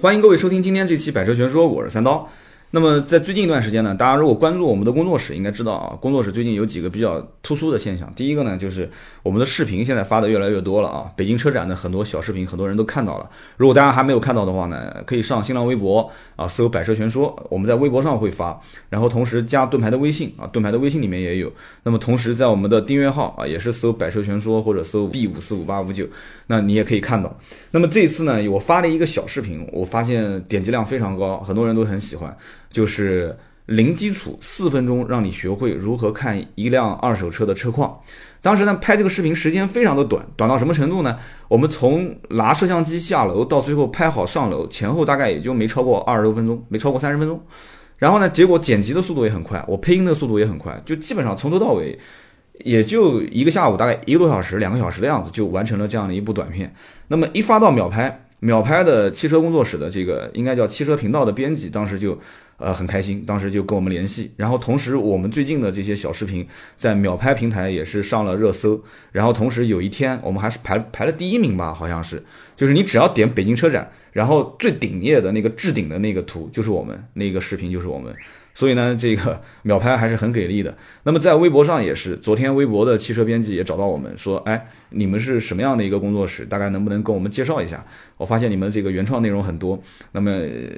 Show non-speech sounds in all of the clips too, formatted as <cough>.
欢迎各位收听今天这期《百车全说》，我是三刀。那么在最近一段时间呢，大家如果关注我们的工作室，应该知道啊，工作室最近有几个比较突出的现象。第一个呢，就是我们的视频现在发的越来越多了啊。北京车展的很多小视频，很多人都看到了。如果大家还没有看到的话呢，可以上新浪微博啊，搜“百车全说”，我们在微博上会发，然后同时加盾牌的微信啊，盾牌的微信里面也有。那么同时在我们的订阅号啊，也是搜“百车全说”或者搜 “B 五四五八五九”，那你也可以看到。那么这次呢，我发了一个小视频，我发现点击量非常高，很多人都很喜欢。就是零基础四分钟让你学会如何看一辆二手车的车况。当时呢拍这个视频时间非常的短，短到什么程度呢？我们从拿摄像机下楼到最后拍好上楼，前后大概也就没超过二十多分钟，没超过三十分钟。然后呢，结果剪辑的速度也很快，我配音的速度也很快，就基本上从头到尾也就一个下午，大概一个多小时、两个小时的样子就完成了这样的一部短片。那么一发到秒拍，秒拍的汽车工作室的这个应该叫汽车频道的编辑，当时就。呃，很开心，当时就跟我们联系，然后同时我们最近的这些小视频在秒拍平台也是上了热搜，然后同时有一天我们还是排排了第一名吧，好像是，就是你只要点北京车展，然后最顶页的那个置顶的那个图就是我们那个视频就是我们。所以呢，这个秒拍还是很给力的。那么在微博上也是，昨天微博的汽车编辑也找到我们说，哎，你们是什么样的一个工作室？大概能不能跟我们介绍一下？我发现你们这个原创内容很多，那么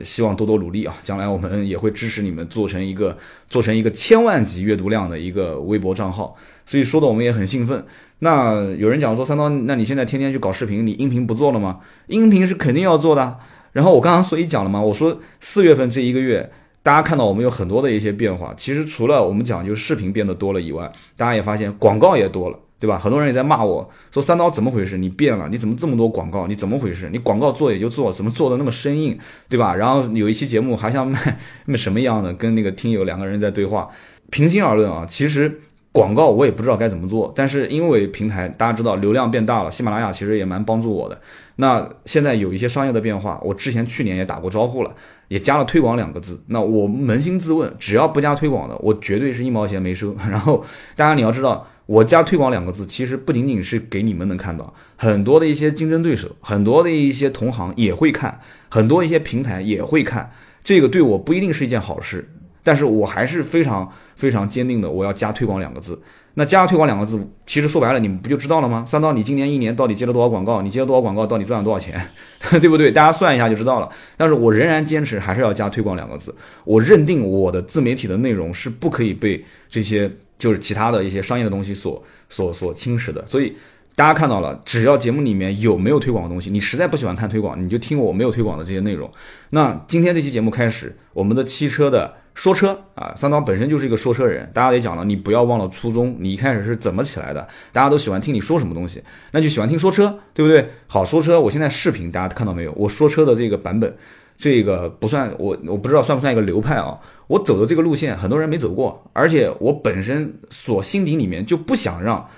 希望多多努力啊！将来我们也会支持你们做成一个做成一个千万级阅读量的一个微博账号。所以说的我们也很兴奋。那有人讲说三刀，那你现在天天去搞视频，你音频不做了吗？音频是肯定要做的。然后我刚刚所以讲了嘛，我说四月份这一个月。大家看到我们有很多的一些变化，其实除了我们讲就视频变得多了以外，大家也发现广告也多了，对吧？很多人也在骂我说三刀怎么回事？你变了，你怎么这么多广告？你怎么回事？你广告做也就做，怎么做的那么生硬，对吧？然后有一期节目还像卖 <laughs> 卖什么样的，跟那个听友两个人在对话。平心而论啊，其实广告我也不知道该怎么做，但是因为平台大家知道流量变大了，喜马拉雅其实也蛮帮助我的。那现在有一些商业的变化，我之前去年也打过招呼了。也加了推广两个字，那我扪心自问，只要不加推广的，我绝对是一毛钱没收。然后，当然你要知道，我加推广两个字，其实不仅仅是给你们能看到，很多的一些竞争对手，很多的一些同行也会看，很多一些平台也会看，这个对我不一定是一件好事，但是我还是非常非常坚定的，我要加推广两个字。那加推广两个字，其实说白了，你们不就知道了吗？三刀，你今年一年到底接了多少广告？你接了多少广告？到底赚了多少钱？<laughs> 对不对？大家算一下就知道了。但是我仍然坚持还是要加推广两个字。我认定我的自媒体的内容是不可以被这些就是其他的一些商业的东西所所所侵蚀的。所以大家看到了，只要节目里面有没有推广的东西，你实在不喜欢看推广，你就听我没有推广的这些内容。那今天这期节目开始，我们的汽车的。说车啊，三刀本身就是一个说车人，大家得讲了，你不要忘了初衷，你一开始是怎么起来的？大家都喜欢听你说什么东西，那就喜欢听说车，对不对？好，说车，我现在视频大家看到没有？我说车的这个版本，这个不算我，我不知道算不算一个流派啊？我走的这个路线，很多人没走过，而且我本身所心底里面就不想让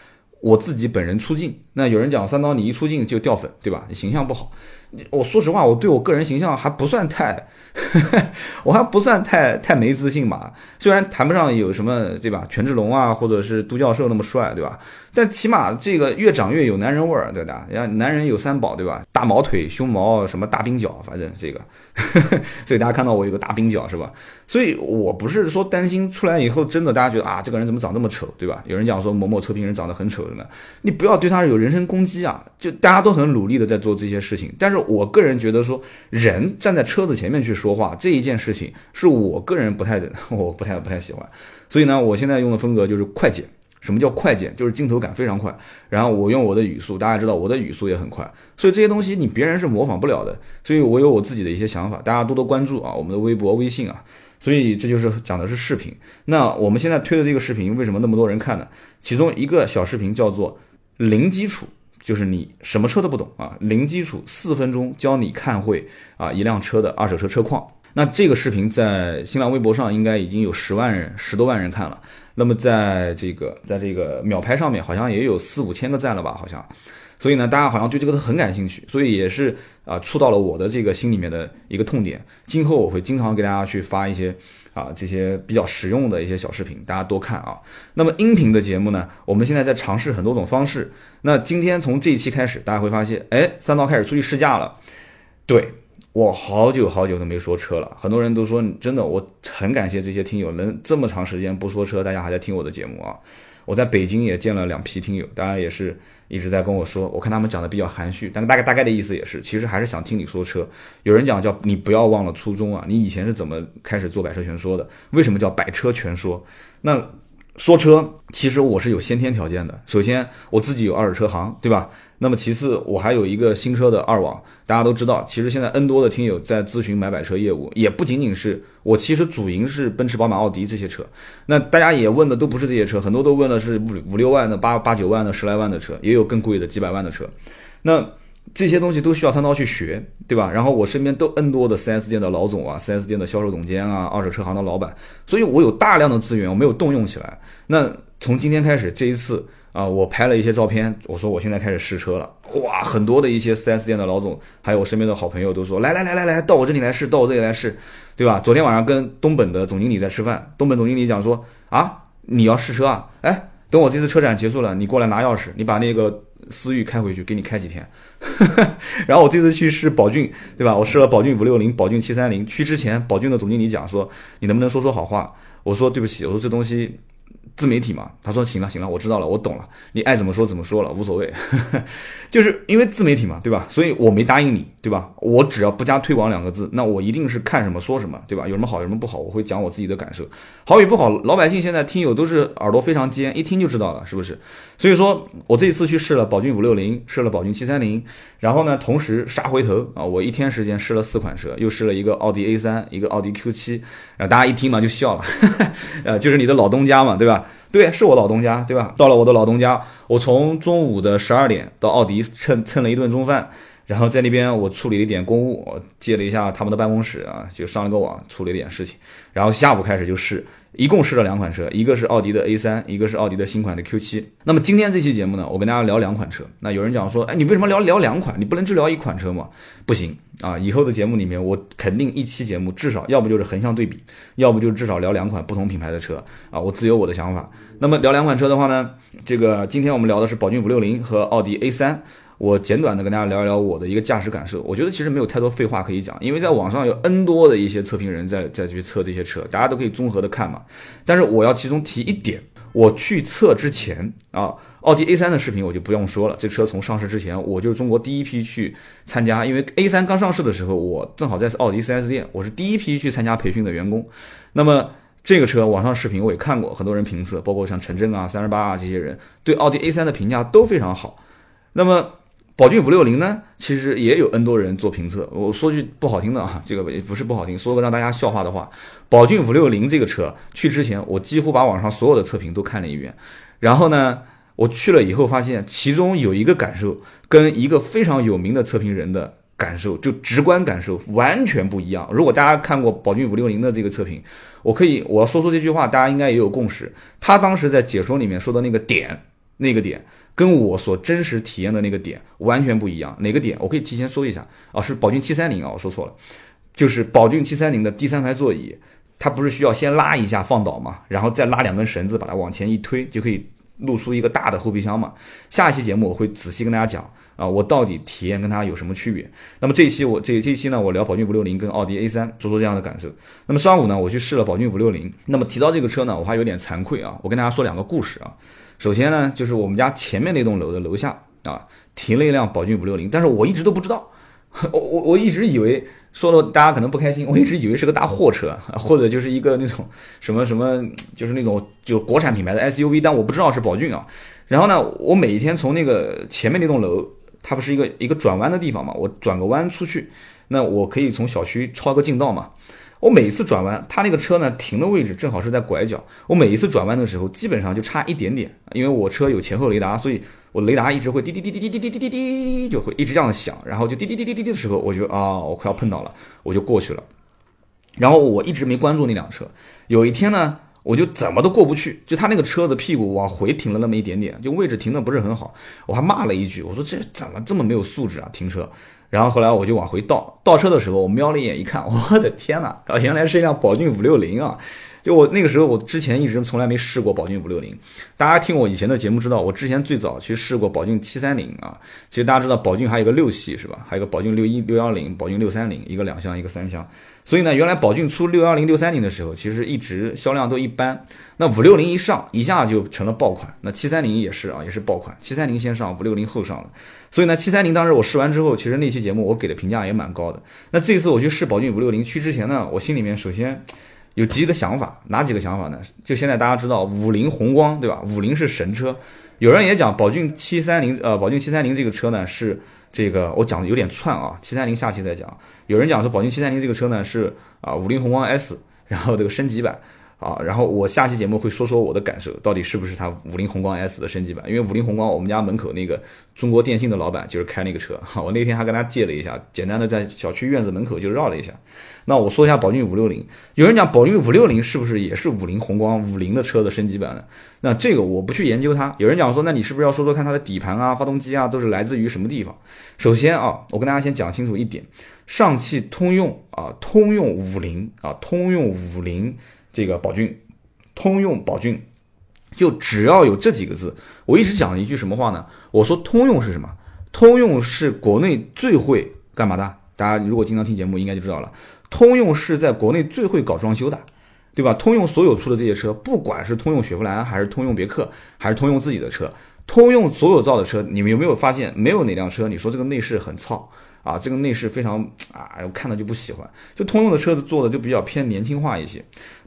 我自己本人出镜。那有人讲三刀，你一出镜就掉粉，对吧？你形象不好。我说实话，我对我个人形象还不算太。<laughs> 我还不算太太没自信吧，虽然谈不上有什么对吧，权志龙啊，或者是都教授那么帅，对吧？但起码这个越长越有男人味儿，对吧？人男人有三宝，对吧？大毛腿、胸毛，什么大冰脚，反正这个，<laughs> 所以大家看到我有个大冰脚，是吧？所以我不是说担心出来以后真的大家觉得啊，这个人怎么长这么丑，对吧？有人讲说某某测评人长得很丑的呢，你不要对他有人身攻击啊！就大家都很努力的在做这些事情，但是我个人觉得说，人站在车子前面去说话这一件事情，是我个人不太，我不太不太喜欢。所以呢，我现在用的风格就是快剪。什么叫快剪？就是镜头感非常快，然后我用我的语速，大家知道我的语速也很快，所以这些东西你别人是模仿不了的。所以我有我自己的一些想法，大家多多关注啊，我们的微博、微信啊。所以这就是讲的是视频。那我们现在推的这个视频为什么那么多人看呢？其中一个小视频叫做“零基础”，就是你什么车都不懂啊，零基础四分钟教你看会啊一辆车的二手车车况。那这个视频在新浪微博上应该已经有十万人、十多万人看了。那么在这个在这个秒拍上面好像也有四五千个赞了吧？好像，所以呢，大家好像对这个都很感兴趣，所以也是啊触到了我的这个心里面的一个痛点。今后我会经常给大家去发一些啊这些比较实用的一些小视频，大家多看啊。那么音频的节目呢，我们现在在尝试很多种方式。那今天从这一期开始，大家会发现，哎，三刀开始出去试驾了。对我好久好久都没说车了，很多人都说真的，我很感谢这些听友能这么长时间不说车，大家还在听我的节目啊。我在北京也见了两批听友，大家也是一直在跟我说，我看他们讲的比较含蓄，但大概大概的意思也是，其实还是想听你说车。有人讲叫你不要忘了初衷啊，你以前是怎么开始做百车全说的？为什么叫百车全说？那说车其实我是有先天条件的，首先我自己有二手车行，对吧？那么其次，我还有一个新车的二网，大家都知道，其实现在 N 多的听友在咨询买百车业务，也不仅仅是我，其实主营是奔驰、宝马、奥迪这些车。那大家也问的都不是这些车，很多都问的是五五六万的、八八九万的、十来万的车，也有更贵的几百万的车。那这些东西都需要三刀去学，对吧？然后我身边都 N 多的 4S 店的老总啊，4S 店的销售总监啊，二手车行的老板，所以我有大量的资源，我没有动用起来。那从今天开始，这一次。啊，我拍了一些照片，我说我现在开始试车了，哇，很多的一些 4S 店的老总，还有我身边的好朋友都说，来来来来来，到我这里来试，到我这里来试，对吧？昨天晚上跟东本的总经理在吃饭，东本总经理讲说，啊，你要试车啊？哎，等我这次车展结束了，你过来拿钥匙，你把那个思域开回去，给你开几天。<laughs> 然后我这次去试宝骏，对吧？我试了宝骏五六零，宝骏七三零。去之前，宝骏的总经理讲说，你能不能说说好话？我说对不起，我说这东西。自媒体嘛，他说行了行了，我知道了，我懂了，你爱怎么说怎么说了，无所谓，<laughs> 就是因为自媒体嘛，对吧？所以我没答应你，对吧？我只要不加推广两个字，那我一定是看什么说什么，对吧？有什么好有什么不好，我会讲我自己的感受，好与不好，老百姓现在听友都是耳朵非常尖，一听就知道了，是不是？所以说我这一次去试了宝骏五六零，试了宝骏七三零，然后呢，同时杀回头啊，我一天时间试了四款车，又试了一个奥迪 A 三，一个奥迪 Q 七，然后大家一听嘛就笑了，<laughs> 呃，就是你的老东家嘛，对吧？对，是我老东家，对吧？到了我的老东家，我从中午的十二点到奥迪蹭蹭了一顿中饭，然后在那边我处理了一点公务，我借了一下他们的办公室啊，就上了个网，处理一点事情，然后下午开始就试。一共试了两款车，一个是奥迪的 A 三，一个是奥迪的新款的 Q 七。那么今天这期节目呢，我跟大家聊两款车。那有人讲说，哎，你为什么聊聊两款？你不能只聊一款车吗？不行啊！以后的节目里面，我肯定一期节目至少要不就是横向对比，要不就至少聊两款不同品牌的车啊。我自有我的想法。那么聊两款车的话呢，这个今天我们聊的是宝骏五六零和奥迪 A 三。我简短的跟大家聊一聊我的一个驾驶感受。我觉得其实没有太多废话可以讲，因为在网上有 N 多的一些测评人在在去测这些车，大家都可以综合的看嘛。但是我要其中提一点，我去测之前啊，奥迪 A3 的视频我就不用说了。这车从上市之前，我就是中国第一批去参加，因为 A3 刚上市的时候，我正好在奥迪 4S 店，我是第一批去参加培训的员工。那么这个车网上视频我也看过，很多人评测，包括像陈真啊、三十八啊这些人对奥迪 A3 的评价都非常好。那么宝骏五六零呢，其实也有 N 多人做评测。我说句不好听的啊，这个也不是不好听，说个让大家笑话的话。宝骏五六零这个车去之前，我几乎把网上所有的测评都看了一遍。然后呢，我去了以后发现，其中有一个感受跟一个非常有名的测评人的感受，就直观感受完全不一样。如果大家看过宝骏五六零的这个测评，我可以我要说出这句话，大家应该也有共识。他当时在解说里面说的那个点，那个点。跟我所真实体验的那个点完全不一样，哪个点？我可以提前说一下啊，是宝骏七三零啊，我说错了，就是宝骏七三零的第三排座椅，它不是需要先拉一下放倒嘛，然后再拉两根绳子把它往前一推，就可以露出一个大的后备箱嘛。下一期节目我会仔细跟大家讲啊，我到底体验跟它有什么区别。那么这一期我这这一期呢，我聊宝骏五六零跟奥迪 A 三，说说这样的感受。那么上午呢，我去试了宝骏五六零。那么提到这个车呢，我还有点惭愧啊，我跟大家说两个故事啊。首先呢，就是我们家前面那栋楼的楼下啊，停了一辆宝骏五六零，但是我一直都不知道，<laughs> 我我我一直以为说了大家可能不开心，我一直以为是个大货车，<laughs> 或者就是一个那种什么什么，就是那种就国产品牌的 SUV，但我不知道是宝骏啊。然后呢，我每天从那个前面那栋楼，它不是一个一个转弯的地方嘛，我转个弯出去，那我可以从小区抄个近道嘛。我每一次转弯，他那个车呢停的位置正好是在拐角。我每一次转弯的时候，基本上就差一点点，因为我车有前后雷达，所以我雷达一直会滴滴滴滴滴滴滴滴滴滴，就会一直这样响。然后就滴滴滴滴滴滴的时候，我就啊，我快要碰到了，我就过去了。然后我一直没关注那辆车。有一天呢，我就怎么都过不去，就他那个车子屁股往回停了那么一点点，就位置停的不是很好。我还骂了一句，我说这怎么这么没有素质啊，停车。然后后来我就往回倒倒车的时候，我瞄了一眼，一看，<laughs> 我的天呐，原来是一辆宝骏五六零啊！就我那个时候，我之前一直从来没试过宝骏五六零。大家听我以前的节目知道，我之前最早去试过宝骏七三零啊。其实大家知道，宝骏还有一个六系是吧？还有个宝骏六一六幺零、宝骏六三零，一个两厢，一个三厢。所以呢，原来宝骏出六幺零、六三零的时候，其实一直销量都一般。那五六零一上，一下就成了爆款。那七三零也是啊，也是爆款。七三零先上，五六零后上了。所以呢，七三零当时我试完之后，其实那期节目我给的评价也蛮高的。那这次我去试宝骏五六零去之前呢，我心里面首先有几个想法，哪几个想法呢？就现在大家知道五菱宏光对吧？五菱是神车，有人也讲宝骏七三零，呃，宝骏七三零这个车呢是。这个我讲的有点串啊，七三零下期再讲。有人讲说宝骏七三零这个车呢是啊五菱宏光 S，然后这个升级版啊，然后我下期节目会说说我的感受，到底是不是它五菱宏光 S 的升级版？因为五菱宏光我们家门口那个中国电信的老板就是开那个车哈，我那天还跟他借了一下，简单的在小区院子门口就绕了一下。那我说一下宝骏五六零，有人讲宝骏五六零是不是也是五菱宏光五菱的车的升级版呢？那这个我不去研究它。有人讲说，那你是不是要说说看它的底盘啊、发动机啊都是来自于什么地方？首先啊，我跟大家先讲清楚一点，上汽通用啊，通用五菱啊，通用五菱这个宝骏，通用宝骏，就只要有这几个字，我一直讲一句什么话呢？我说通用是什么？通用是国内最会干嘛的？大家如果经常听节目，应该就知道了。通用是在国内最会搞装修的，对吧？通用所有出的这些车，不管是通用雪佛兰，还是通用别克，还是通用自己的车，通用所有造的车，你们有没有发现，没有哪辆车你说这个内饰很糙？啊，这个内饰非常啊，我看了就不喜欢。就通用的车子做的就比较偏年轻化一些。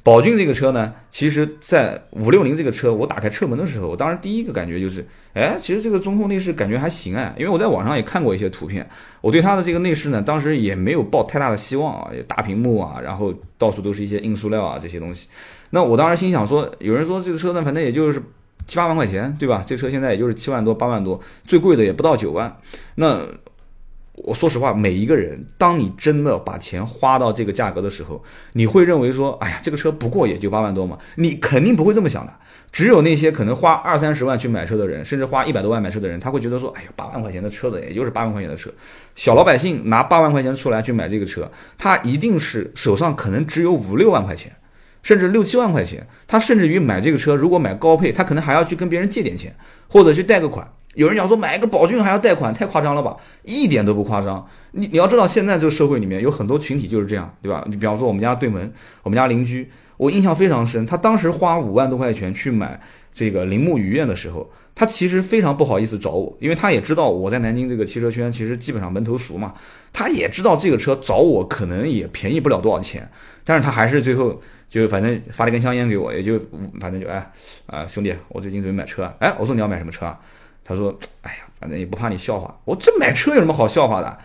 宝骏这个车呢，其实在五六零这个车，我打开车门的时候，我当时第一个感觉就是，哎，其实这个中控内饰感觉还行哎，因为我在网上也看过一些图片，我对它的这个内饰呢，当时也没有抱太大的希望啊，也大屏幕啊，然后到处都是一些硬塑料啊这些东西。那我当时心想说，有人说这个车呢，反正也就是七八万块钱，对吧？这车现在也就是七万多八万多，最贵的也不到九万。那我说实话，每一个人，当你真的把钱花到这个价格的时候，你会认为说，哎呀，这个车不过也就八万多嘛？你肯定不会这么想的。只有那些可能花二三十万去买车的人，甚至花一百多万买车的人，他会觉得说，哎呀，八万块钱的车子也就是八万块钱的车。小老百姓拿八万块钱出来去买这个车，他一定是手上可能只有五六万块钱，甚至六七万块钱。他甚至于买这个车，如果买高配，他可能还要去跟别人借点钱，或者去贷个款。有人讲说买一个宝骏还要贷款，太夸张了吧？一点都不夸张。你你要知道，现在这个社会里面有很多群体就是这样，对吧？你比方说我们家对门，我们家邻居，我印象非常深。他当时花五万多块钱去买这个铃木雨燕的时候，他其实非常不好意思找我，因为他也知道我在南京这个汽车圈其实基本上门头熟嘛。他也知道这个车找我可能也便宜不了多少钱，但是他还是最后就反正发了一根香烟给我，也就反正就哎啊兄弟，我最近准备买车，哎，我说你要买什么车啊？他说：“哎呀，反正也不怕你笑话。我这买车有什么好笑话的？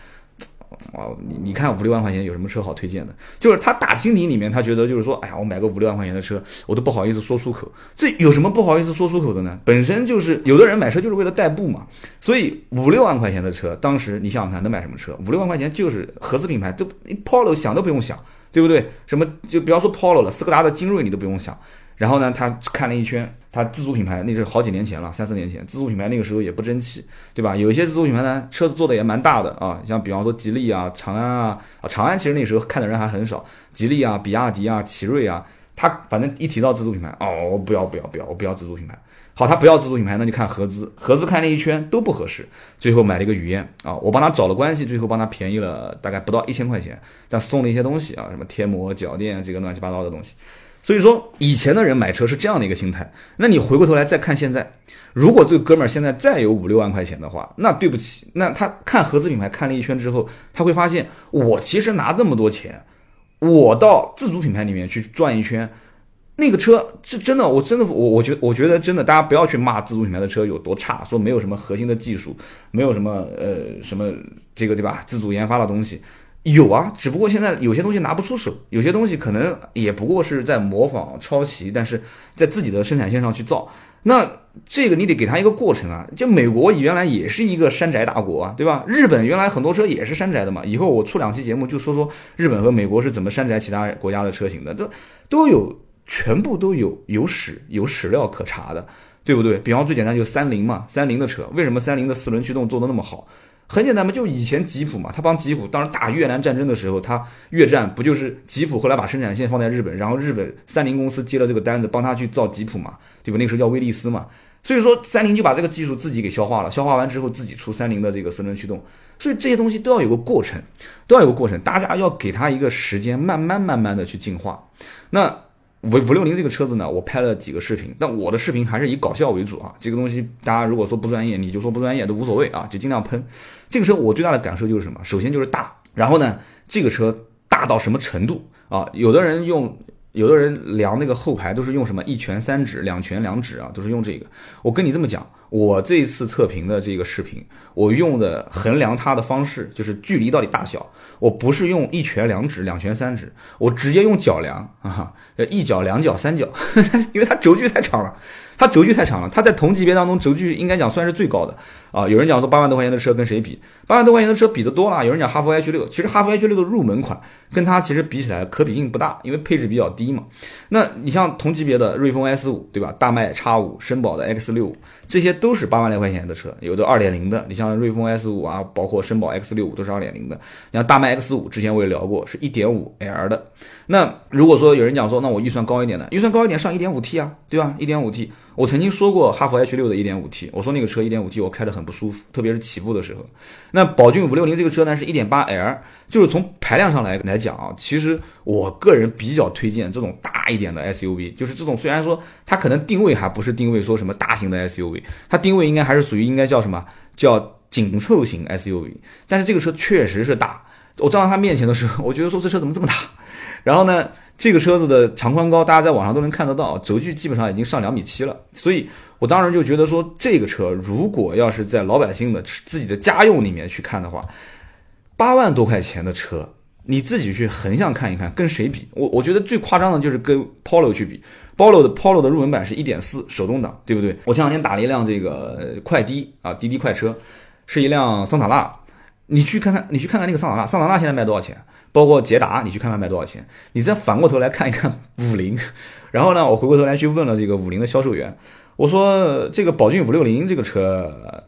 哦，你你看五六万块钱有什么车好推荐的？就是他打心底里面，他觉得就是说，哎呀，我买个五六万块钱的车，我都不好意思说出口。这有什么不好意思说出口的呢？本身就是有的人买车就是为了代步嘛。所以五六万块钱的车，当时你想想看，能买什么车？五六万块钱就是合资品牌，都 Polo 想都不用想，对不对？什么就不要说 Polo 了，斯柯达的精锐你都不用想。然后呢，他看了一圈。”它自主品牌那是好几年前了，三四年前，自主品牌那个时候也不争气，对吧？有一些自主品牌呢，车子做的也蛮大的啊，像比方说吉利啊、长安啊，啊长安其实那时候看的人还很少，吉利啊、比亚迪啊、奇瑞啊，他反正一提到自主品牌，哦，我不要不要不要，我不要自主品牌。好，他不要自主品牌，那就看合资，合资看了一圈都不合适，最后买了一个雨燕啊，我帮他找了关系，最后帮他便宜了大概不到一千块钱，但送了一些东西啊，什么贴膜、脚垫这个乱七八糟的东西。所以说，以前的人买车是这样的一个心态。那你回过头来再看现在，如果这个哥们儿现在再有五六万块钱的话，那对不起，那他看合资品牌看了一圈之后，他会发现，我其实拿这么多钱，我到自主品牌里面去转一圈，那个车是真的，我真的，我我觉我觉得真的，大家不要去骂自主品牌的车有多差，说没有什么核心的技术，没有什么呃什么这个对吧？自主研发的东西。有啊，只不过现在有些东西拿不出手，有些东西可能也不过是在模仿抄袭，但是在自己的生产线上去造，那这个你得给他一个过程啊。就美国原来也是一个山寨大国啊，对吧？日本原来很多车也是山寨的嘛。以后我出两期节目就说说日本和美国是怎么山寨其他国家的车型的，都都有全部都有有史有史料可查的，对不对？比方最简单就三菱嘛，三菱的车为什么三菱的四轮驱动做的那么好？很简单嘛，就以前吉普嘛，他帮吉普当时打越南战争的时候，他越战不就是吉普后来把生产线放在日本，然后日本三菱公司接了这个单子，帮他去造吉普嘛，对吧？那个时候叫威利斯嘛，所以说三菱就把这个技术自己给消化了，消化完之后自己出三菱的这个四轮驱动，所以这些东西都要有个过程，都要有个过程，大家要给他一个时间，慢慢慢慢的去进化。那。五五六零这个车子呢，我拍了几个视频，但我的视频还是以搞笑为主啊。这个东西大家如果说不专业，你就说不专业都无所谓啊，就尽量喷。这个车我最大的感受就是什么？首先就是大，然后呢，这个车大到什么程度啊？有的人用，有的人量那个后排都是用什么一拳三指、两拳两指啊，都是用这个。我跟你这么讲，我这一次测评的这个视频，我用的衡量它的方式就是距离到底大小。我不是用一拳两指、两拳三指，我直接用脚量啊，一脚、两脚、三脚，<laughs> 因为它轴距太长了。它轴距太长了，它在同级别当中轴距应该讲算是最高的啊。有人讲说八万多块钱的车跟谁比？八万多块钱的车比的多了。有人讲哈弗 H 六，其实哈弗 H 六的入门款跟它其实比起来可比性不大，因为配置比较低嘛。那你像同级别的瑞风 S 五，对吧？大迈 X 五、绅宝的 X 六，这些都是八万来块钱的车，有的二点零的。你像瑞风 S 五啊，包括绅宝 X 六五都是二点零的。你像大迈 X 五，之前我也聊过，是一点五 L 的。那如果说有人讲说，那我预算高一点的，预算高一点上一点五 T 啊，对吧？一点五 T。我曾经说过哈弗 H 六的 1.5T，我说那个车 1.5T 我开得很不舒服，特别是起步的时候。那宝骏五六零这个车呢是 1.8L，就是从排量上来来讲啊，其实我个人比较推荐这种大一点的 SUV，就是这种虽然说它可能定位还不是定位说什么大型的 SUV，它定位应该还是属于应该叫什么叫紧凑型 SUV，但是这个车确实是大。我站到它面前的时候，我觉得说这车怎么这么大？然后呢？这个车子的长宽高，大家在网上都能看得到，轴距基本上已经上两米七了。所以我当时就觉得说，这个车如果要是在老百姓的自己的家用里面去看的话，八万多块钱的车，你自己去横向看一看，跟谁比？我我觉得最夸张的就是跟 Polo 去比，Polo 的 Polo 的入门版是一点四手动挡，对不对？我前两天打了一辆这个快滴啊，滴滴快车，是一辆桑塔纳，你去看看，你去看看那个桑塔纳，桑塔纳现在卖多少钱？包括捷达，你去看看卖多少钱？你再反过头来看一看五菱，<laughs> 然后呢，我回过头来去问了这个五菱的销售员，我说这个宝骏五六零这个车，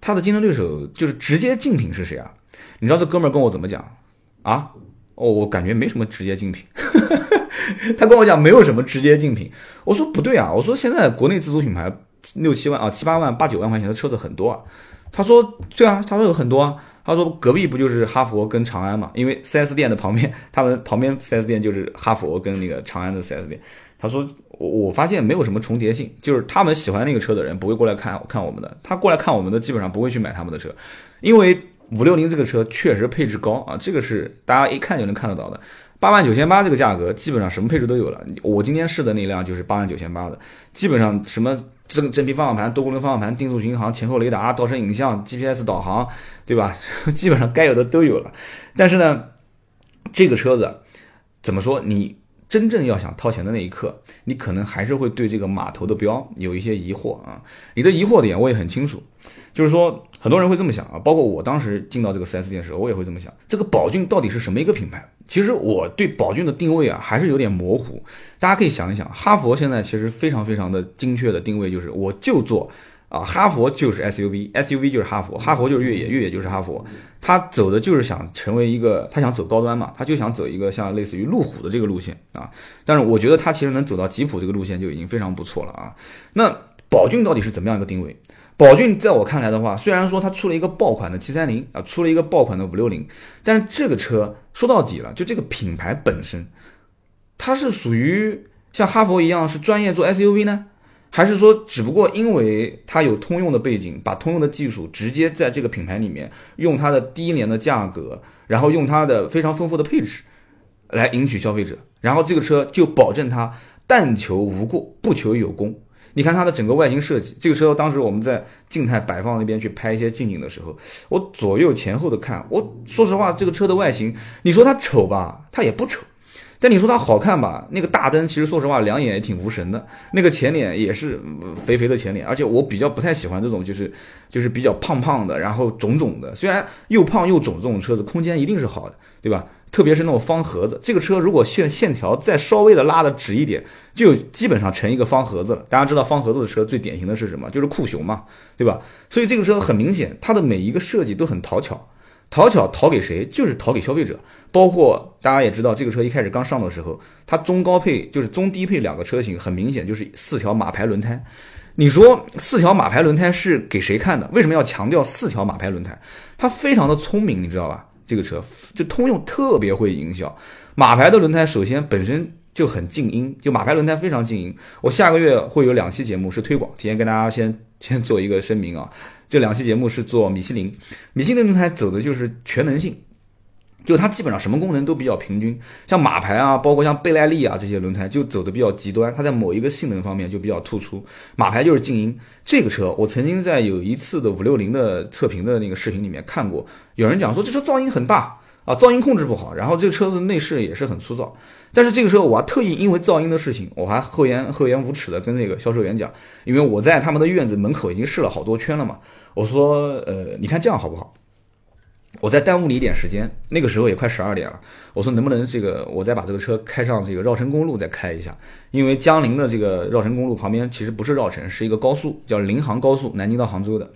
它的竞争对手就是直接竞品是谁啊？你知道这哥们儿跟我怎么讲啊？哦，我感觉没什么直接竞品。<laughs> 他跟我讲没有什么直接竞品。我说不对啊，我说现在国内自主品牌六七万啊七八万八九万块钱的车子很多啊。他说对啊，他说有很多啊。他说：“隔壁不就是哈佛跟长安嘛？因为 4S 店的旁边，他们 <laughs> 旁边 4S 店就是哈佛跟那个长安的 4S 店。”他说：“我我发现没有什么重叠性，就是他们喜欢那个车的人不会过来看看我们的，他过来看我们的基本上不会去买他们的车，因为五六零这个车确实配置高啊，这个是大家一看就能看得到的。八万九千八这个价格，基本上什么配置都有了。我今天试的那辆就是八万九千八的，基本上什么。”正真皮方向盘、多功能方向盘、定速巡航、前后雷达、倒车影像、GPS 导航，对吧？<laughs> 基本上该有的都有了。但是呢，这个车子怎么说？你真正要想掏钱的那一刻，你可能还是会对这个码头的标有一些疑惑啊。你的疑惑点我也很清楚。就是说，很多人会这么想啊，包括我当时进到这个 4S 店的时候，我也会这么想：这个宝骏到底是什么一个品牌？其实我对宝骏的定位啊，还是有点模糊。大家可以想一想，哈佛现在其实非常非常的精确的定位，就是我就做啊，哈佛就是 SUV，SUV 就是哈佛，哈佛就是越野，越野就是哈佛。他走的就是想成为一个，他想走高端嘛，他就想走一个像类似于路虎的这个路线啊。但是我觉得他其实能走到吉普这个路线就已经非常不错了啊。那宝骏到底是怎么样一个定位？宝骏在我看来的话，虽然说它出了一个爆款的七三零啊，出了一个爆款的五六零，但是这个车说到底了，就这个品牌本身，它是属于像哈佛一样是专业做 SUV 呢，还是说只不过因为它有通用的背景，把通用的技术直接在这个品牌里面用它的低廉的价格，然后用它的非常丰富的配置来赢取消费者，然后这个车就保证它但求无过，不求有功。你看它的整个外形设计，这个车当时我们在静态摆放那边去拍一些近景的时候，我左右前后的看，我说实话，这个车的外形，你说它丑吧，它也不丑。但你说它好看吧？那个大灯其实说实话两眼也挺无神的，那个前脸也是肥肥的前脸，而且我比较不太喜欢这种就是就是比较胖胖的，然后肿肿的。虽然又胖又肿这种车子空间一定是好的，对吧？特别是那种方盒子，这个车如果线线条再稍微的拉的直一点，就基本上成一个方盒子了。大家知道方盒子的车最典型的是什么？就是酷熊嘛，对吧？所以这个车很明显，它的每一个设计都很讨巧。讨巧讨给谁？就是讨给消费者。包括大家也知道，这个车一开始刚上的时候，它中高配就是中低配两个车型，很明显就是四条马牌轮胎。你说四条马牌轮胎是给谁看的？为什么要强调四条马牌轮胎？它非常的聪明，你知道吧？这个车就通用特别会营销。马牌的轮胎首先本身就很静音，就马牌轮胎非常静音。我下个月会有两期节目是推广，提前跟大家先先做一个声明啊。这两期节目是做米其林，米其林轮胎走的就是全能性，就它基本上什么功能都比较平均。像马牌啊，包括像贝耐利啊这些轮胎就走的比较极端，它在某一个性能方面就比较突出。马牌就是静音，这个车我曾经在有一次的五六零的测评的那个视频里面看过，有人讲说这车噪音很大啊，噪音控制不好，然后这个车子内饰也是很粗糙。但是这个时候，我还特意因为噪音的事情，我还厚颜厚颜无耻的跟那个销售员讲，因为我在他们的院子门口已经试了好多圈了嘛。我说，呃，你看这样好不好？我再耽误你一点时间，那个时候也快十二点了。我说能不能这个，我再把这个车开上这个绕城公路再开一下？因为江陵的这个绕城公路旁边其实不是绕城，是一个高速，叫临杭高速，南京到杭州的。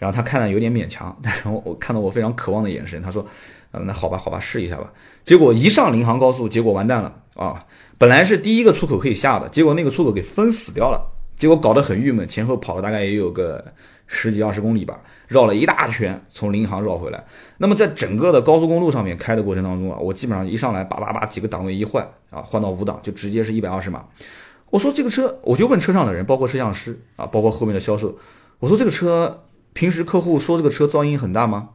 然后他看了有点勉强，但是我看到我非常渴望的眼神，他说。嗯，那好吧，好吧，试一下吧。结果一上临杭高速，结果完蛋了啊！本来是第一个出口可以下的，结果那个出口给封死掉了，结果搞得很郁闷。前后跑了大概也有个十几二十公里吧，绕了一大圈，从临杭绕回来。那么在整个的高速公路上面开的过程当中啊，我基本上一上来叭叭叭几个档位一换啊，换到五档就直接是一百二十码。我说这个车，我就问车上的人，包括摄像师啊，包括后面的销售，我说这个车平时客户说这个车噪音很大吗？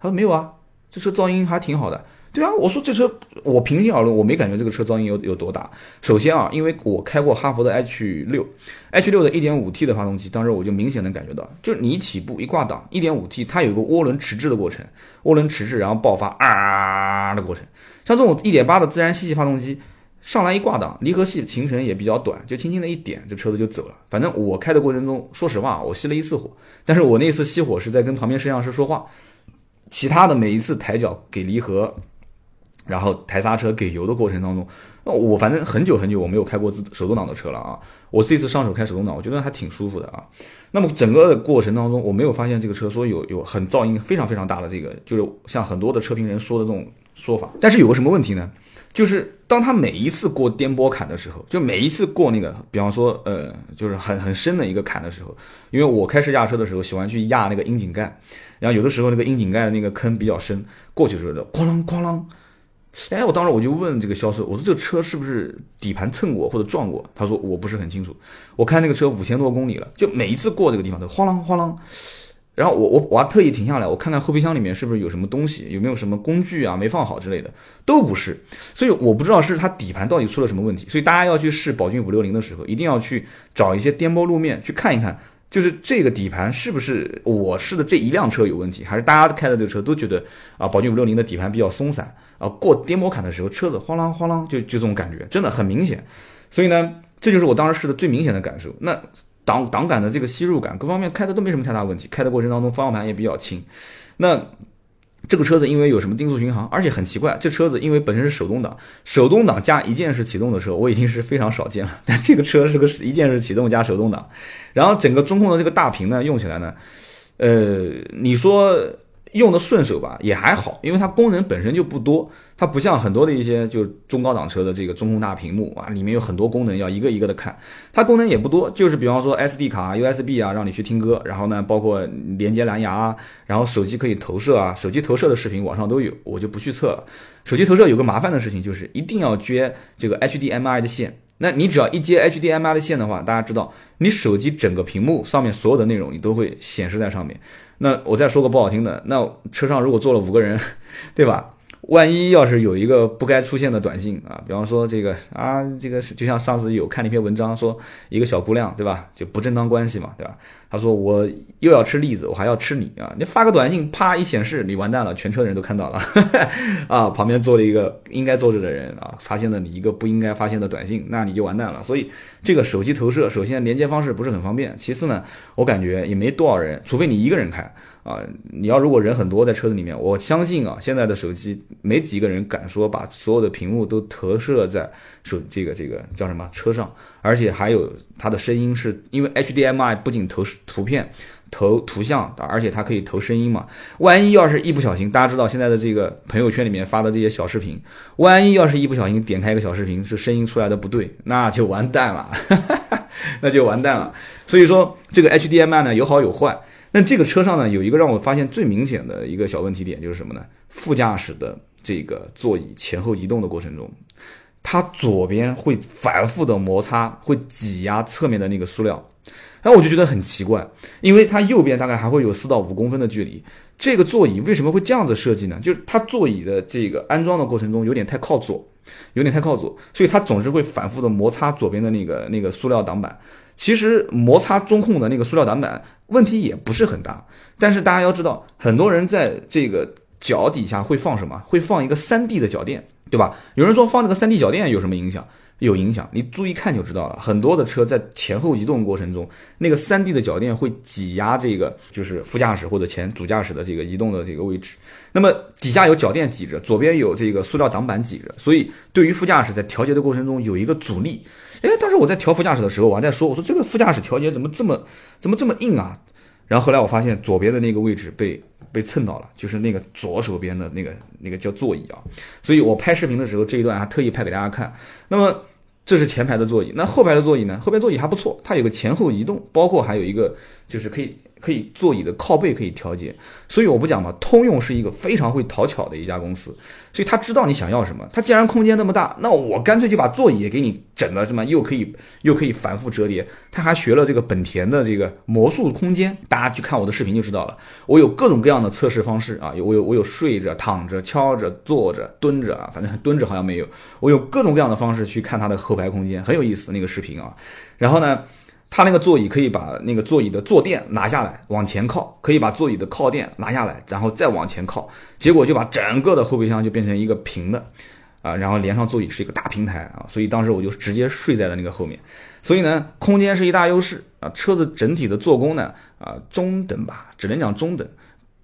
他说没有啊。这车噪音还挺好的，对啊，我说这车我平心而论，我没感觉这个车噪音有有多大。首先啊，因为我开过哈佛的 H 六，H 六的 1.5T 的发动机，当时我就明显能感觉到，就是你起步一挂档，1.5T 它有个涡轮迟滞的过程，涡轮迟滞然后爆发啊的过程。像这种1.8的自然吸气发动机，上来一挂档，离合器行程也比较短，就轻轻的一点，这车子就走了。反正我开的过程中，说实话，我熄了一次火，但是我那次熄火是在跟旁边摄像师说话。其他的每一次抬脚给离合，然后抬刹车给油的过程当中，那我反正很久很久我没有开过自手动挡的车了啊。我这次上手开手动挡，我觉得还挺舒服的啊。那么整个的过程当中，我没有发现这个车说有有很噪音非常非常大的这个，就是像很多的车评人说的这种说法。但是有个什么问题呢？就是当他每一次过颠簸坎的时候，就每一次过那个，比方说呃，就是很很深的一个坎的时候，因为我开试驾车的时候喜欢去压那个窨井盖。然后有的时候那个窨井盖的那个坑比较深，过去的时候哐啷哐啷，哎，我当时我就问这个销售，我说这个车是不是底盘蹭过或者撞过？他说我不是很清楚，我看那个车五千多公里了，就每一次过这个地方都哐啷哐啷。然后我我我还特意停下来，我看看后备箱里面是不是有什么东西，有没有什么工具啊没放好之类的，都不是。所以我不知道是它底盘到底出了什么问题。所以大家要去试宝骏五六零的时候，一定要去找一些颠簸路面去看一看。就是这个底盘是不是我试的这一辆车有问题，还是大家开的这个车都觉得啊，宝骏五六零的底盘比较松散啊，过颠簸坎的时候车子哗啷哗啷就就这种感觉，真的很明显。所以呢，这就是我当时试的最明显的感受。那挡挡杆的这个吸入感，各方面开的都没什么太大问题，开的过程当中方向盘也比较轻。那。这个车子因为有什么定速巡航，而且很奇怪，这车子因为本身是手动挡，手动挡加一键式启动的车，我已经是非常少见了。<laughs> 但这个车是个一键式启动加手动挡，然后整个中控的这个大屏呢，用起来呢，呃，你说。用的顺手吧，也还好，因为它功能本身就不多，它不像很多的一些就中高档车的这个中控大屏幕啊，里面有很多功能要一个一个的看，它功能也不多，就是比方说 SD 卡、USB 啊，让你去听歌，然后呢，包括连接蓝牙啊，然后手机可以投射啊，手机投射的视频网上都有，我就不去测了。手机投射有个麻烦的事情就是一定要接这个 HDMI 的线，那你只要一接 HDMI 的线的话，大家知道，你手机整个屏幕上面所有的内容你都会显示在上面。那我再说个不好听的，那车上如果坐了五个人，<laughs> 对吧？万一要是有一个不该出现的短信啊，比方说这个啊，这个就像上次有看了一篇文章，说一个小姑娘对吧，就不正当关系嘛，对吧？他说我又要吃栗子，我还要吃你啊！你发个短信，啪一显示，你完蛋了，全车人都看到了 <laughs> 啊！旁边坐了一个应该坐着的人啊，发现了你一个不应该发现的短信，那你就完蛋了。所以这个手机投射，首先连接方式不是很方便，其次呢，我感觉也没多少人，除非你一个人开。啊，你要如果人很多在车子里面，我相信啊，现在的手机没几个人敢说把所有的屏幕都投射在手这个这个叫什么车上，而且还有它的声音是因为 HDMI 不仅投图片、投图像，而且它可以投声音嘛。万一要是一不小心，大家知道现在的这个朋友圈里面发的这些小视频，万一要是一不小心点开一个小视频是声音出来的不对，那就完蛋了，<laughs> 那就完蛋了。所以说这个 HDMI 呢有好有坏。那这个车上呢，有一个让我发现最明显的一个小问题点，就是什么呢？副驾驶的这个座椅前后移动的过程中，它左边会反复的摩擦，会挤压侧面的那个塑料，然后我就觉得很奇怪，因为它右边大概还会有四到五公分的距离，这个座椅为什么会这样子设计呢？就是它座椅的这个安装的过程中有点太靠左，有点太靠左，所以它总是会反复的摩擦左边的那个那个塑料挡板。其实摩擦中控的那个塑料挡板问题也不是很大，但是大家要知道，很多人在这个脚底下会放什么？会放一个三 D 的脚垫，对吧？有人说放这个三 D 脚垫有什么影响？有影响，你注意看就知道了。很多的车在前后移动过程中，那个三 D 的脚垫会挤压这个就是副驾驶或者前主驾驶的这个移动的这个位置。那么底下有脚垫挤着，左边有这个塑料挡板挤着，所以对于副驾驶在调节的过程中有一个阻力。哎，当时我在调副驾驶的时候，我还在说，我说这个副驾驶调节怎么这么怎么这么硬啊？然后后来我发现左边的那个位置被被蹭到了，就是那个左手边的那个那个叫座椅啊。所以我拍视频的时候这一段还特意拍给大家看。那么这是前排的座椅，那后排的座椅呢？后排座椅还不错，它有个前后移动，包括还有一个就是可以。可以座椅的靠背可以调节，所以我不讲嘛。通用是一个非常会讨巧的一家公司，所以他知道你想要什么。他既然空间那么大，那我干脆就把座椅也给你整了，什么又可以 <laughs> 又可以反复折叠。他还学了这个本田的这个魔术空间，大家去看我的视频就知道了。我有各种各样的测试方式啊，我有我有睡着、躺着、敲着、坐着、蹲着啊，反正蹲着好像没有。我有各种各样的方式去看它的后排空间，很有意思那个视频啊。然后呢？它那个座椅可以把那个座椅的坐垫拿下来往前靠，可以把座椅的靠垫拿下来，然后再往前靠，结果就把整个的后备箱就变成一个平的，啊，然后连上座椅是一个大平台啊，所以当时我就直接睡在了那个后面，所以呢，空间是一大优势啊，车子整体的做工呢啊中等吧，只能讲中等，